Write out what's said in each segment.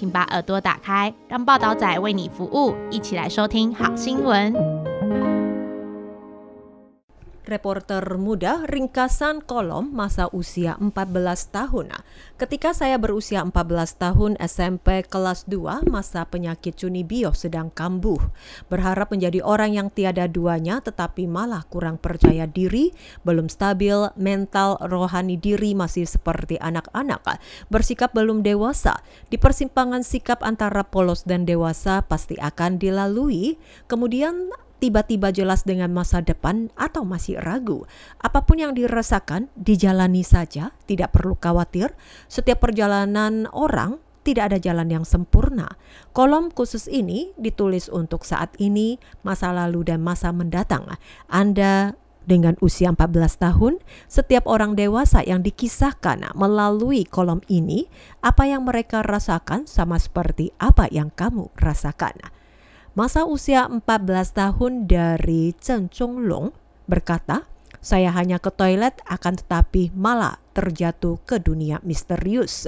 请把耳朵打开，让报道仔为你服务，一起来收听好新闻。Reporter muda ringkasan kolom masa usia 14 tahun. Ketika saya berusia 14 tahun SMP kelas 2, masa penyakit cunibio sedang kambuh. Berharap menjadi orang yang tiada duanya tetapi malah kurang percaya diri, belum stabil, mental, rohani diri masih seperti anak-anak, bersikap belum dewasa. Di persimpangan sikap antara polos dan dewasa pasti akan dilalui. Kemudian tiba-tiba jelas dengan masa depan atau masih ragu. Apa pun yang dirasakan, dijalani saja, tidak perlu khawatir. Setiap perjalanan orang tidak ada jalan yang sempurna. Kolom khusus ini ditulis untuk saat ini, masa lalu dan masa mendatang. Anda dengan usia 14 tahun, setiap orang dewasa yang dikisahkan melalui kolom ini, apa yang mereka rasakan sama seperti apa yang kamu rasakan. Masa usia 14 tahun dari Chen Chonglong berkata, saya hanya ke toilet akan tetapi malah terjatuh ke dunia misterius.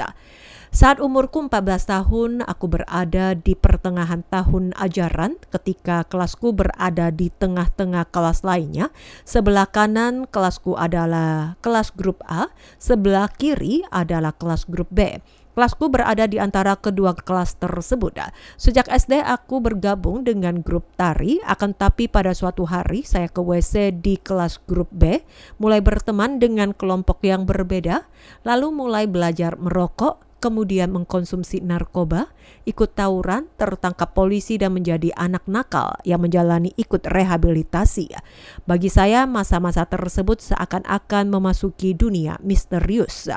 Saat umurku 14 tahun, aku berada di pertengahan tahun ajaran ketika kelasku berada di tengah-tengah kelas lainnya. Sebelah kanan kelasku adalah kelas grup A, sebelah kiri adalah kelas grup B. Kelasku berada di antara kedua kelas tersebut. Sejak SD aku bergabung dengan grup tari, akan tapi pada suatu hari saya ke WC di kelas grup B, mulai berteman dengan kelompok yang berbeda, lalu mulai belajar merokok, kemudian mengkonsumsi narkoba, ikut tawuran, tertangkap polisi dan menjadi anak nakal yang menjalani ikut rehabilitasi. Bagi saya masa-masa tersebut seakan-akan memasuki dunia misterius.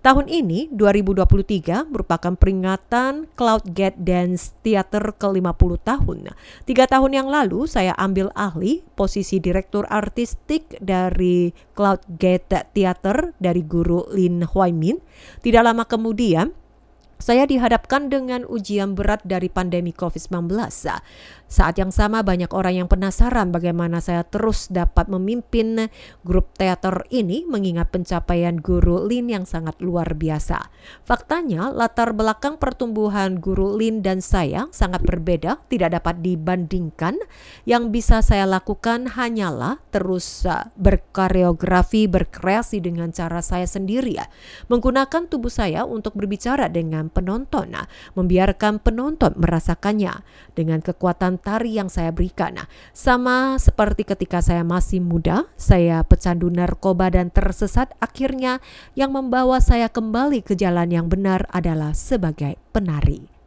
Tahun ini 2023 merupakan peringatan Cloud Gate Dance Theater ke-50 tahun. Tiga tahun yang lalu saya ambil ahli posisi direktur artistik dari Cloud Gate Theater dari guru Lin Huai Min. Tidak lama kemudian saya dihadapkan dengan ujian berat dari pandemi COVID-19. Saat yang sama banyak orang yang penasaran bagaimana saya terus dapat memimpin grup teater ini mengingat pencapaian guru Lin yang sangat luar biasa. Faktanya latar belakang pertumbuhan guru Lin dan saya sangat berbeda, tidak dapat dibandingkan. Yang bisa saya lakukan hanyalah terus uh, berkoreografi, berkreasi dengan cara saya sendiri ya. Menggunakan tubuh saya untuk berbicara dengan penonton, nah, membiarkan penonton merasakannya dengan kekuatan tari yang saya berikan. Nah, sama seperti ketika saya masih muda, saya pecandu narkoba dan tersesat akhirnya yang membawa saya kembali ke jalan yang benar adalah sebagai penari.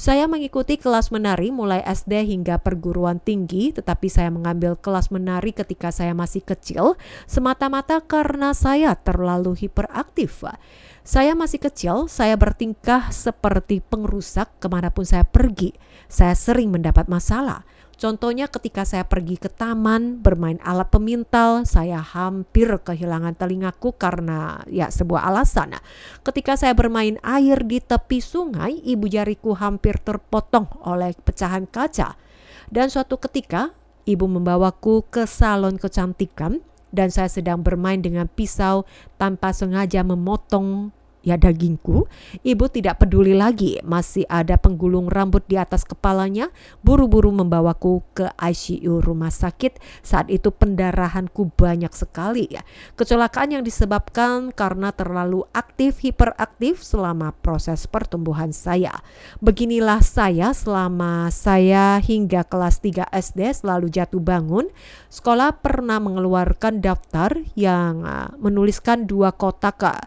Saya mengikuti kelas menari mulai SD hingga perguruan tinggi, tetapi saya mengambil kelas menari ketika saya masih kecil semata-mata karena saya terlalu hiperaktif. Saya masih kecil, saya bertingkah seperti pengrusak ke mana pun saya pergi. Saya sering mendapat masalah. Contohnya ketika saya pergi ke taman bermain alat pemintal, saya hampir kehilangan telingaku karena ya sebuah alasan. Ketika saya bermain air di tepi sungai, ibu jariku hampir terpotong oleh pecahan kaca. Dan suatu ketika, ibu membawaku ke salon kecantikan dan saya sedang bermain dengan pisau tanpa sengaja memotong ya dagingku, ibu tidak peduli lagi, masih ada penggulung rambut di atas kepalanya, buru-buru membawaku ke ICU rumah sakit. Saat itu pendarahanku banyak sekali ya. Kecelakaan yang disebabkan karena terlalu aktif hiperaktif selama proses pertumbuhan saya. Beginilah saya selama saya hingga kelas 3 SD selalu jatuh bangun. Sekolah pernah mengeluarkan daftar yang uh, menuliskan dua kotak uh,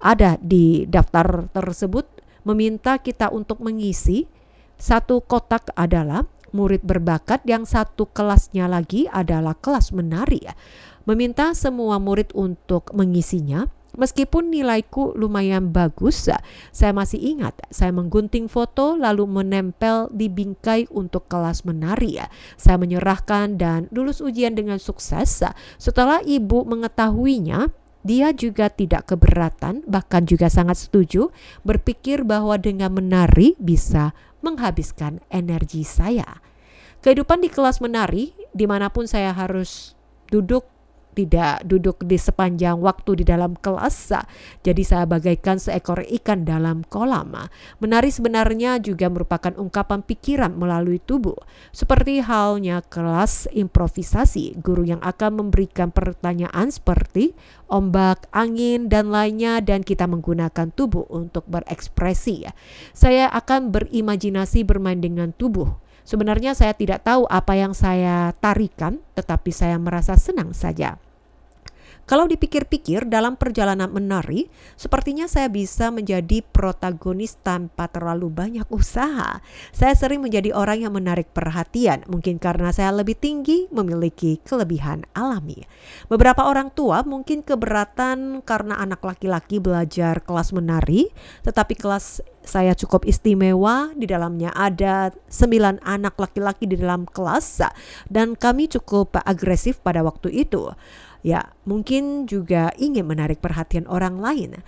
ada di daftar tersebut meminta kita untuk mengisi satu kotak adalah murid berbakat yang satu kelasnya lagi adalah kelas menari meminta semua murid untuk mengisinya Meskipun nilaiku lumayan bagus, saya masih ingat saya menggunting foto lalu menempel di bingkai untuk kelas menari. Saya menyerahkan dan lulus ujian dengan sukses. Setelah ibu mengetahuinya, dia juga tidak keberatan, bahkan juga sangat setuju, berpikir bahwa dengan menari bisa menghabiskan energi saya. Kehidupan di kelas menari, di mana pun saya harus duduk tidak duduk di sepanjang waktu di dalam kelas. Jadi saya bagaikan seekor ikan dalam kolam. Menari sebenarnya juga merupakan ungkapan pikiran melalui tubuh. Seperti halnya kelas improvisasi, guru yang akan memberikan pertanyaan seperti ombak, angin, dan lainnya dan kita menggunakan tubuh untuk berekspresi. Saya akan berimajinasi bermain dengan tubuh Sebenarnya saya tidak tahu apa yang saya tarikan, tetapi saya merasa senang saja. Kalau dipikir-pikir dalam perjalanan menari, sepertinya saya bisa menjadi protagonis tanpa terlalu banyak usaha. Saya sering menjadi orang yang menarik perhatian, mungkin karena saya lebih tinggi, memiliki kelebihan alami. Beberapa orang tua mungkin keberatan karena anak laki-laki belajar kelas menari, tetapi kelas saya cukup istimewa di dalamnya ada sembilan anak laki-laki di dalam kelas dan kami cukup agresif pada waktu itu ya mungkin juga ingin menarik perhatian orang lain.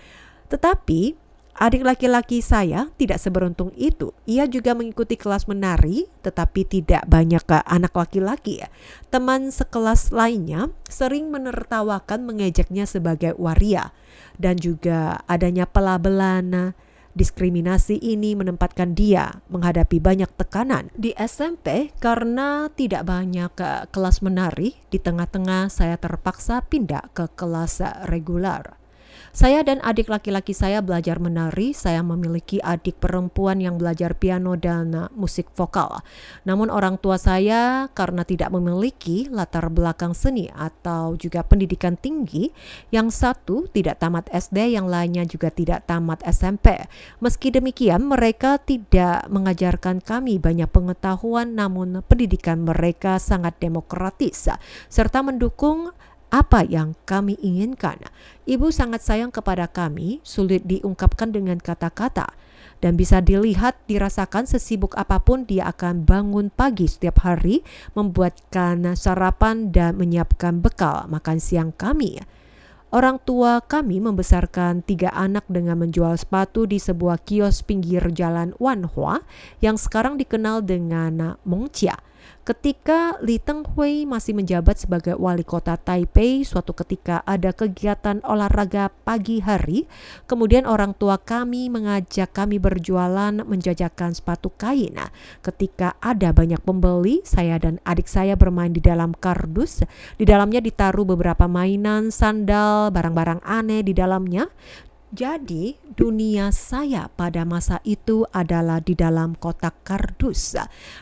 Tetapi adik laki-laki saya tidak seberuntung itu. Ia juga mengikuti kelas menari, tetapi tidak banyak anak laki-laki. Teman sekelas lainnya sering menertawakan mengejeknya sebagai waria dan juga adanya pelabelan Diskriminasi ini menempatkan dia menghadapi banyak tekanan di SMP karena tidak banyak kelas menari. Di tengah-tengah saya terpaksa pindah ke kelas regular. Saya dan adik laki-laki saya belajar menari. Saya memiliki adik perempuan yang belajar piano dan uh, musik vokal. Namun orang tua saya karena tidak memiliki latar belakang seni atau juga pendidikan tinggi, yang satu tidak tamat SD, yang lainnya juga tidak tamat SMP. Meski demikian, mereka tidak mengajarkan kami banyak pengetahuan, namun pendidikan mereka sangat demokratis serta mendukung apa yang kami inginkan. Ibu sangat sayang kepada kami, sulit diungkapkan dengan kata-kata, dan bisa dilihat dirasakan sesibuk apa pun dia akan bangun pagi setiap hari, membuatkan sarapan dan menyiapkan bekal makan siang kami. Orang tua kami membesarkan tiga anak dengan menjual sepatu di sebuah kios pinggir jalan Wanhua yang sekarang dikenal dengan Mongcia. Ketika Li Tenghui masih menjabat sebagai wali kota Taipei, suatu ketika ada kegiatan olahraga pagi hari, kemudian orang tua kami mengajak kami berjualan menjajakan sepatu kain. Ketika ada banyak pembeli, saya dan adik saya bermain di dalam kardus. Di dalamnya ditaruh beberapa mainan, sandal, barang-barang aneh di dalamnya. Jadi, dunia saya pada masa itu adalah di dalam kotak kardus.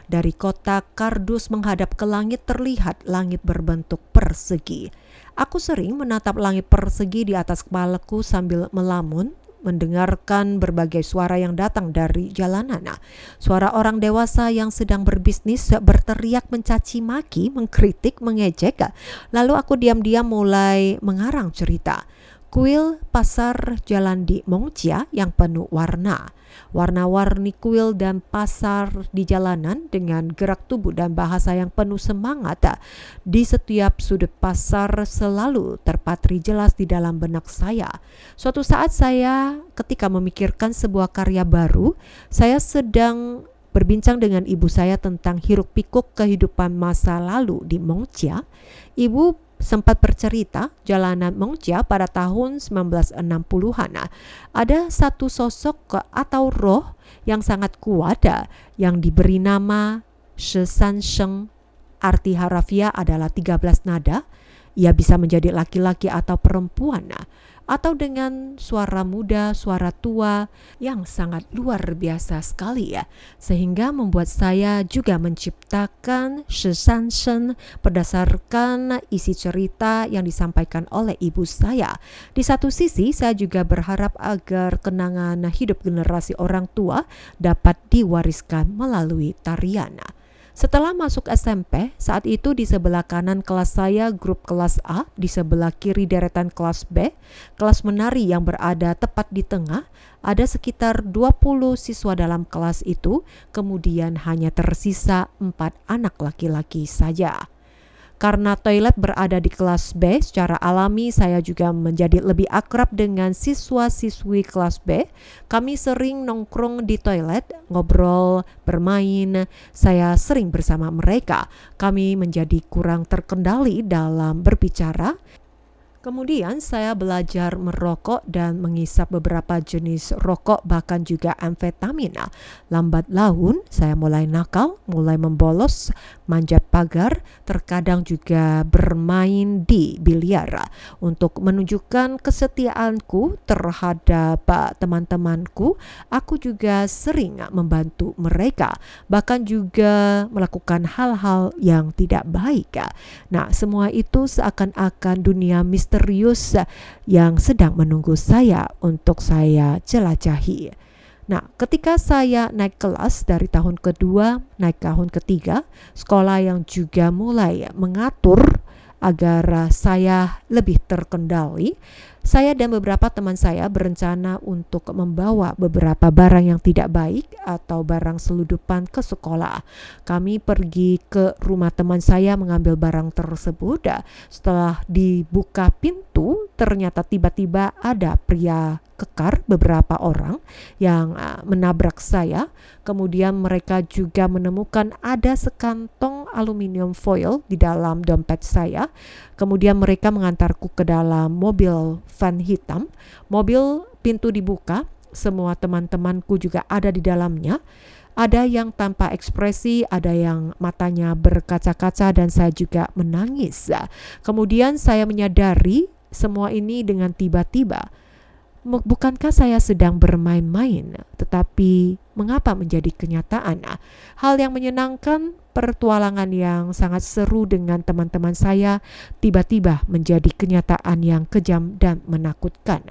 Dari kotak kardus menghadap ke langit terlihat langit berbentuk persegi. Aku sering menatap langit persegi di atas kepalaku sambil melamun, mendengarkan berbagai suara yang datang dari jalanan. Suara orang dewasa yang sedang berbisnis berteriak mencaci maki, mengkritik, mengejek. Lalu aku diam-diam mulai mengarang cerita kuil pasar jalan di Mongcia yang penuh warna. Warna-warni kuil dan pasar di jalanan dengan gerak tubuh dan bahasa yang penuh semangat di setiap sudut pasar selalu terpatri jelas di dalam benak saya. Suatu saat saya ketika memikirkan sebuah karya baru, saya sedang berbincang dengan ibu saya tentang hiruk pikuk kehidupan masa lalu di Mongcia. Ibu sempat bercerita jalanan Mongja pada tahun 1960-an. Ada satu sosok atau roh yang sangat kuat yang diberi nama Shesan Sheng. Arti harafiah adalah 13 nada. Ia bisa menjadi laki-laki atau perempuan atau dengan suara muda, suara tua yang sangat luar biasa sekali ya. Sehingga membuat saya juga menciptakan Shen berdasarkan isi cerita yang disampaikan oleh ibu saya. Di satu sisi saya juga berharap agar kenangan hidup generasi orang tua dapat diwariskan melalui tarian. Setelah masuk SMP, saat itu di sebelah kanan kelas saya grup kelas A, di sebelah kiri deretan kelas B, kelas menari yang berada tepat di tengah, ada sekitar 20 siswa dalam kelas itu, kemudian hanya tersisa empat anak laki-laki saja. Karena toilet berada di kelas B, secara alami saya juga menjadi lebih akrab dengan siswa-siswi kelas B. Kami sering nongkrong di toilet, ngobrol, bermain. Saya sering bersama mereka. Kami menjadi kurang terkendali dalam berbicara. Kemudian saya belajar merokok dan mengisap beberapa jenis rokok bahkan juga amfetamin. Lambat laun saya mulai nakal, mulai membolos, manjat pagar, terkadang juga bermain di biliar untuk menunjukkan kesetiaanku terhadap teman-temanku. Aku juga sering membantu mereka, bahkan juga melakukan hal-hal yang tidak baik. Nah, semua itu seakan-akan dunia misterius misterius yang sedang menunggu saya untuk saya jelajahi. Nah, ketika saya naik kelas dari tahun kedua naik tahun ketiga, sekolah yang juga mulai mengatur agar saya lebih terkendali, saya dan beberapa teman saya berencana untuk membawa beberapa barang yang tidak baik atau barang seludupan ke sekolah. Kami pergi ke rumah teman saya mengambil barang tersebut. Setelah dibuka pintu, ternyata tiba-tiba ada pria kekar beberapa orang yang uh, menabrak saya. Kemudian mereka juga menemukan ada sekantong aluminium foil di dalam dompet saya. Kemudian mereka mengantarku ke dalam mobil van hitam. Mobil pintu dibuka, semua teman-temanku juga ada di dalamnya. Ada yang tanpa ekspresi, ada yang matanya berkaca-kaca dan saya juga menangis. Kemudian saya menyadari semua ini dengan tiba-tiba. Bukankah saya sedang bermain-main, tetapi mengapa menjadi kenyataan? Hal yang menyenangkan pertualangan yang sangat seru dengan teman-teman saya tiba-tiba menjadi kenyataan yang kejam dan menakutkan.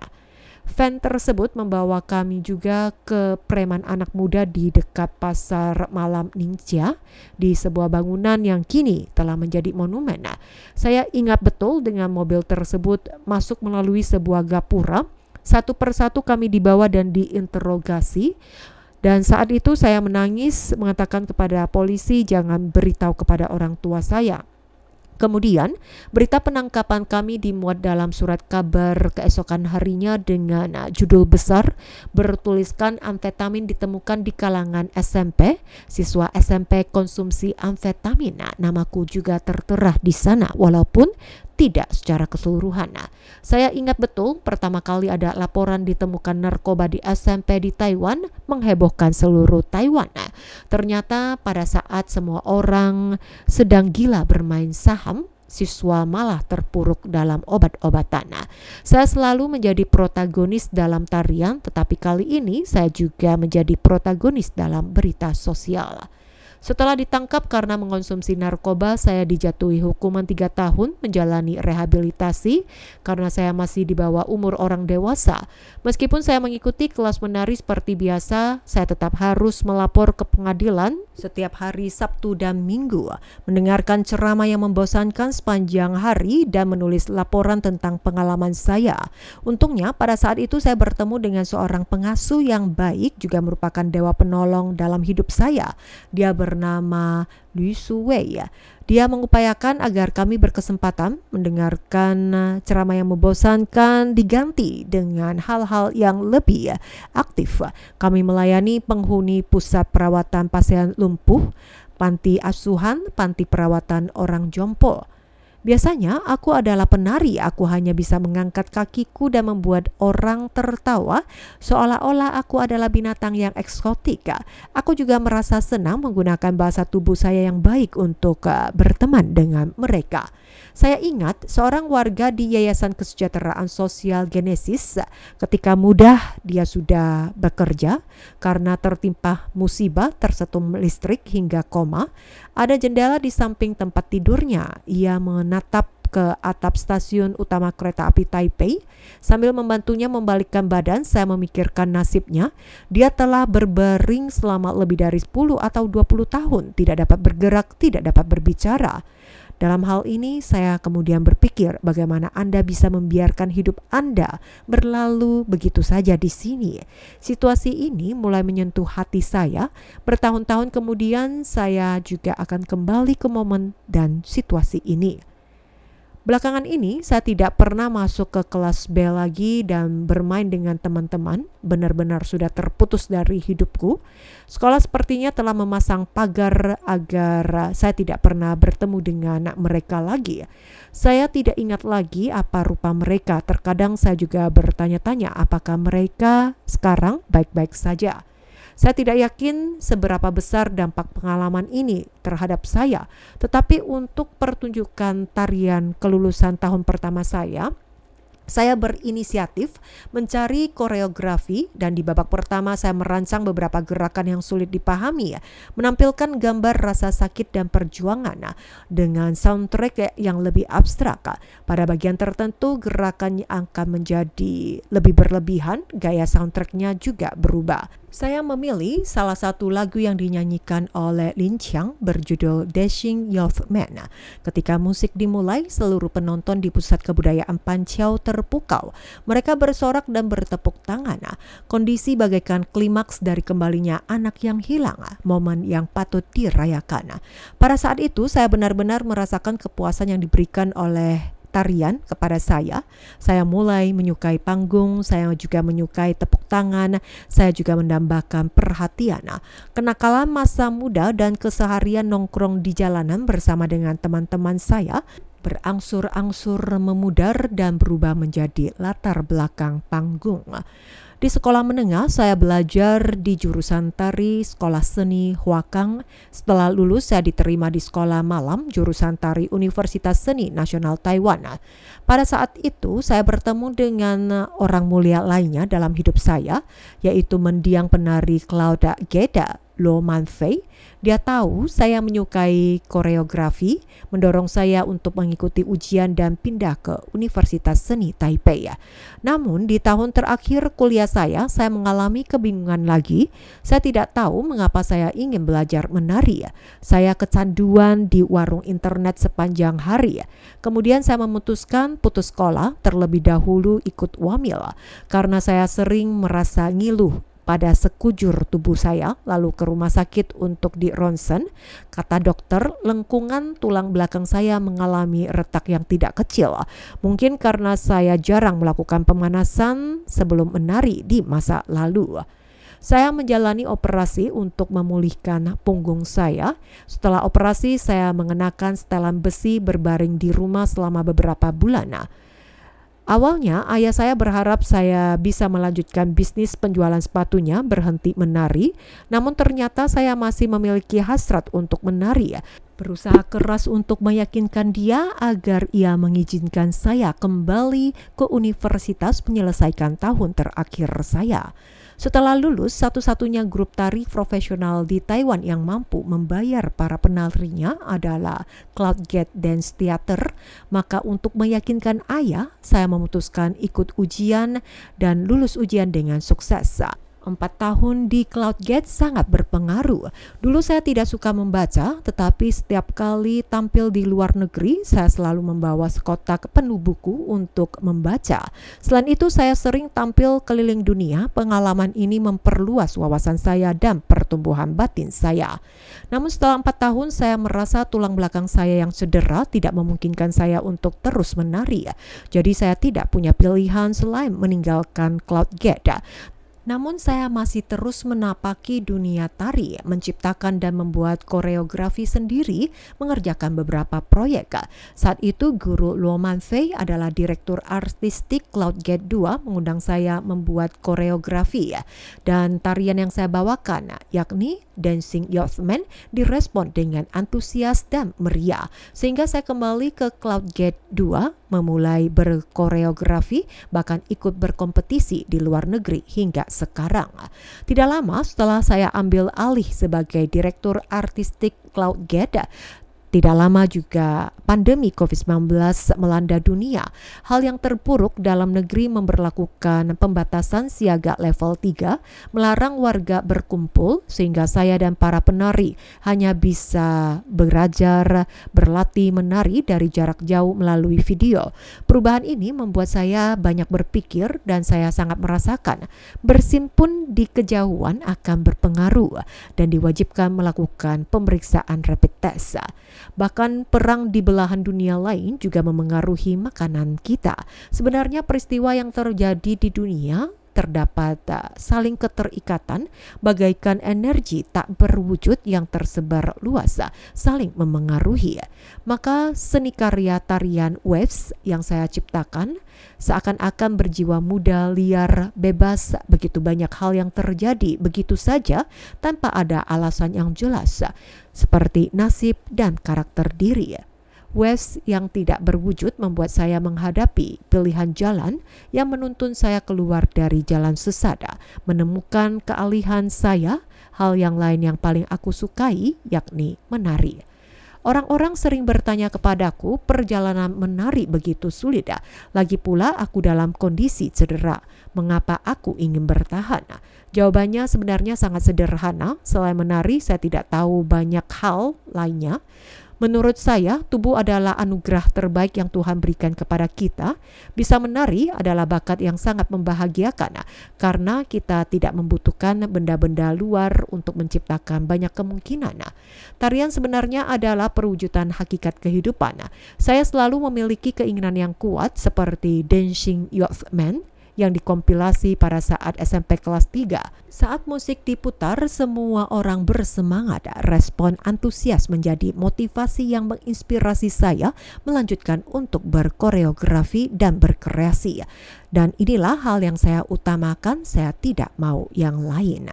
Fan tersebut membawa kami juga ke preman anak muda di dekat pasar malam Ningxia di sebuah bangunan yang kini telah menjadi monumen. Saya ingat betul dengan mobil tersebut masuk melalui sebuah gapura. Satu persatu kami dibawa dan diinterogasi. Dan saat itu saya menangis mengatakan kepada polisi jangan beritahu kepada orang tua saya. Kemudian, berita penangkapan kami dimuat dalam surat kabar keesokan harinya dengan judul besar bertuliskan amfetamin ditemukan di kalangan SMP, siswa SMP konsumsi amfetamin. Nah, namaku juga tertera di sana walaupun tidak secara keseluruhan. Nah, saya ingat betul pertama kali ada laporan ditemukan narkoba di SMP di Taiwan menghebohkan seluruh Taiwan. Nah, ternyata pada saat semua orang sedang gila bermain saham, siswa malah terpuruk dalam obat-obatan. Nah, saya selalu menjadi protagonis dalam tarian, tetapi kali ini saya juga menjadi protagonis dalam berita sosial. Setelah ditangkap karena mengonsumsi narkoba, saya dijatuhi hukuman tiga tahun menjalani rehabilitasi karena saya masih di bawah umur orang dewasa. Meskipun saya mengikuti kelas menari seperti biasa, saya tetap harus melapor ke pengadilan setiap hari Sabtu dan Minggu, mendengarkan ceramah yang membosankan sepanjang hari dan menulis laporan tentang pengalaman saya. Untungnya pada saat itu saya bertemu dengan seorang pengasuh yang baik juga merupakan dewa penolong dalam hidup saya. Dia bernama Lu Suwei ya. Dia mengupayakan agar kami berkesempatan mendengarkan eh, ceramah yang membosankan diganti dengan hal-hal yang lebih ya, aktif. Kami melayani penghuni pusat perawatan pasien lumpuh, panti asuhan, panti perawatan orang jompo Biasanya aku adalah penari, aku hanya bisa mengangkat kakiku dan membuat orang tertawa seolah-olah aku adalah binatang yang eksotik. Aku juga merasa senang menggunakan bahasa tubuh saya yang baik untuk uh, berteman dengan mereka. Saya ingat seorang warga di Yayasan Kesejahteraan Sosial Genesis ketika muda dia sudah bekerja karena tertimpa musibah tersetum listrik hingga koma. Ada jendela di samping tempat tidurnya. Ia menatap ke atap stasiun utama kereta api Taipei. Sambil membantunya membalikkan badan, saya memikirkan nasibnya. Dia telah berbaring selama lebih dari 10 atau 20 tahun, tidak dapat bergerak, tidak dapat berbicara. Dalam hal ini, saya kemudian berpikir bagaimana Anda bisa membiarkan hidup Anda berlalu begitu saja di sini. Situasi ini mulai menyentuh hati saya. Bertahun-tahun kemudian, saya juga akan kembali ke momen dan situasi ini. Belakangan ini saya tidak pernah masuk ke kelas B lagi dan bermain dengan teman-teman. Benar-benar sudah terputus dari hidupku. Sekolah sepertinya telah memasang pagar agar saya tidak pernah bertemu dengan mereka lagi. Saya tidak ingat lagi apa rupa mereka. Terkadang saya juga bertanya-tanya apakah mereka sekarang baik-baik saja. Saya tidak yakin seberapa besar dampak pengalaman ini terhadap saya, tetapi untuk pertunjukan tarian kelulusan tahun pertama saya, saya berinisiatif mencari koreografi dan di babak pertama saya merancang beberapa gerakan yang sulit dipahami ya, menampilkan gambar rasa sakit dan perjuangan nah, dengan soundtrack yang lebih abstrak. Pada bagian tertentu gerakannya akan menjadi lebih berlebihan, gaya soundtracknya juga berubah. Saya memilih salah satu lagu yang dinyanyikan oleh Lin Chiang berjudul Dashing Youth Man. Ketika musik dimulai, seluruh penonton di pusat kebudayaan Panciao terpukau. Mereka bersorak dan bertepuk tangan. Kondisi bagaikan klimaks dari kembalinya anak yang hilang, momen yang patut dirayakan. Pada saat itu, saya benar-benar merasakan kepuasan yang diberikan oleh tarian kepada saya. Saya mulai menyukai panggung, saya juga menyukai tepuk tangan, saya juga mendambakan perhatian. Kenakalan masa muda dan keseharian nongkrong di jalanan bersama dengan teman-teman saya berangsur-angsur memudar dan berubah menjadi latar belakang panggung. Di sekolah menengah, saya belajar di jurusan tari Sekolah Seni Huakang. Setelah lulus, saya diterima di sekolah malam jurusan tari Universitas Seni Nasional Taiwan. Pada saat itu, saya bertemu dengan orang mulia lainnya dalam hidup saya, yaitu mendiang penari Claudia Geda Lo Manfei. Dia tahu saya menyukai koreografi, mendorong saya untuk mengikuti ujian dan pindah ke Universitas Seni Taipei. Namun di tahun terakhir kuliah saya, saya mengalami kebingungan lagi. Saya tidak tahu mengapa saya ingin belajar menari. Saya kecanduan di warung internet sepanjang hari. Kemudian saya memutuskan putus sekolah terlebih dahulu ikut wamil karena saya sering merasa ngiluh pada sekujur tubuh saya, lalu ke rumah sakit untuk di ronsen. Kata dokter, lengkungan tulang belakang saya mengalami retak yang tidak kecil. Mungkin karena saya jarang melakukan pemanasan sebelum menari di masa lalu. Saya menjalani operasi untuk memulihkan punggung saya. Setelah operasi, saya mengenakan setelan besi berbaring di rumah selama beberapa bulan. Awalnya ayah saya berharap saya bisa melanjutkan bisnis penjualan sepatunya berhenti menari, namun ternyata saya masih memiliki hasrat untuk menari. Berusaha keras untuk meyakinkan dia agar ia mengizinkan saya kembali ke universitas menyelesaikan tahun terakhir saya. Setelah lulus, satu-satunya grup tari profesional di Taiwan yang mampu membayar para penarinya adalah Cloudgate Dance Theater. Maka untuk meyakinkan ayah, saya memutuskan ikut ujian dan lulus ujian dengan sukses. Empat tahun di CloudGate sangat berpengaruh. Dulu saya tidak suka membaca, tetapi setiap kali tampil di luar negeri, saya selalu membawa sekotak penuh buku untuk membaca. Selain itu, saya sering tampil keliling dunia. Pengalaman ini memperluas wawasan saya dan pertumbuhan batin saya. Namun setelah empat tahun, saya merasa tulang belakang saya yang cedera tidak memungkinkan saya untuk terus menari. Jadi saya tidak punya pilihan selain meninggalkan CloudGate. Namun saya masih terus menapaki dunia tari, menciptakan dan membuat koreografi sendiri, mengerjakan beberapa proyek. Saat itu guru Luo Manfei adalah direktur artistik Cloudgate 2 mengundang saya membuat koreografi dan tarian yang saya bawakan yakni Dancing Youthman direspon dengan antusias dan meriah sehingga saya kembali ke Cloudgate 2 memulai berkoreografi, bahkan ikut berkompetisi di luar negeri hingga sekarang. Tidak lama setelah saya ambil alih sebagai direktur artistik Cloud Geda, Tidak lama juga pandemi COVID-19 melanda dunia. Hal yang terburuk dalam negeri memperlakukan pembatasan siaga level 3, melarang warga berkumpul sehingga saya dan para penari hanya bisa belajar, berlatih menari dari jarak jauh melalui video. Perubahan ini membuat saya banyak berpikir dan saya sangat merasakan bersimpun di kejauhan akan berpengaruh dan diwajibkan melakukan pemeriksaan rapid test. Bahkan perang di belahan dunia lain juga memengaruhi makanan kita. Sebenarnya peristiwa yang terjadi di dunia terdapat uh, saling keterikatan bagaikan energi tak berwujud yang tersebar luas uh, saling memengaruhi. Maka seni karya tarian waves yang saya ciptakan seakan-akan berjiwa muda, liar, bebas, begitu banyak hal yang terjadi begitu saja tanpa ada alasan yang jelas seperti nasib dan karakter diri. West yang tidak berwujud membuat saya menghadapi pilihan jalan yang menuntun saya keluar dari jalan sesat, menemukan kealihan saya, hal yang lain yang paling aku sukai yakni menari. Orang-orang sering bertanya kepadaku, perjalanan menari begitu sulit. Lagi pula aku dalam kondisi cedera. Mengapa aku ingin bertahan? Jawabannya sebenarnya sangat sederhana. Selain menari, saya tidak tahu banyak hal lainnya. Menurut saya, tubuh adalah anugerah terbaik yang Tuhan berikan kepada kita. Bisa menari adalah bakat yang sangat membahagiakan karena kita tidak membutuhkan benda-benda luar untuk menciptakan banyak kemungkinan. Tarian sebenarnya adalah perwujudan hakikat kehidupan. Saya selalu memiliki keinginan yang kuat seperti Dancing Youth Man yang dikompilasi pada saat SMP kelas 3. Saat musik diputar, semua orang bersemangat. Respon antusias menjadi motivasi yang menginspirasi saya melanjutkan untuk berkoreografi dan berkreasi. Dan inilah hal yang saya utamakan, saya tidak mau yang lain.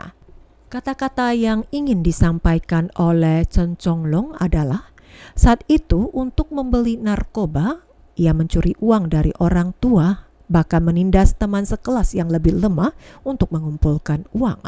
Kata-kata yang ingin disampaikan oleh Chen Chonglong adalah saat itu untuk membeli narkoba, ia mencuri uang dari orang tua bahkan menindas teman sekelas yang lebih lemah untuk mengumpulkan uang.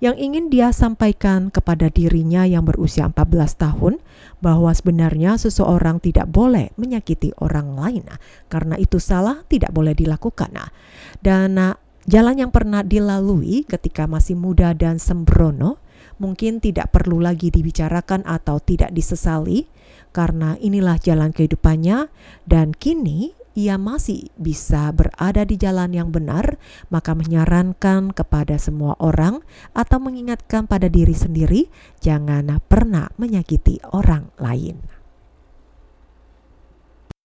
Yang ingin dia sampaikan kepada dirinya yang berusia 14 tahun bahwa sebenarnya seseorang tidak boleh menyakiti orang lain karena itu salah tidak boleh dilakukan. Dan jalan yang pernah dilalui ketika masih muda dan sembrono mungkin tidak perlu lagi dibicarakan atau tidak disesali karena inilah jalan kehidupannya dan kini ia masih bisa berada di jalan yang benar, maka menyarankan kepada semua orang atau mengingatkan pada diri sendiri, jangan pernah menyakiti orang lain.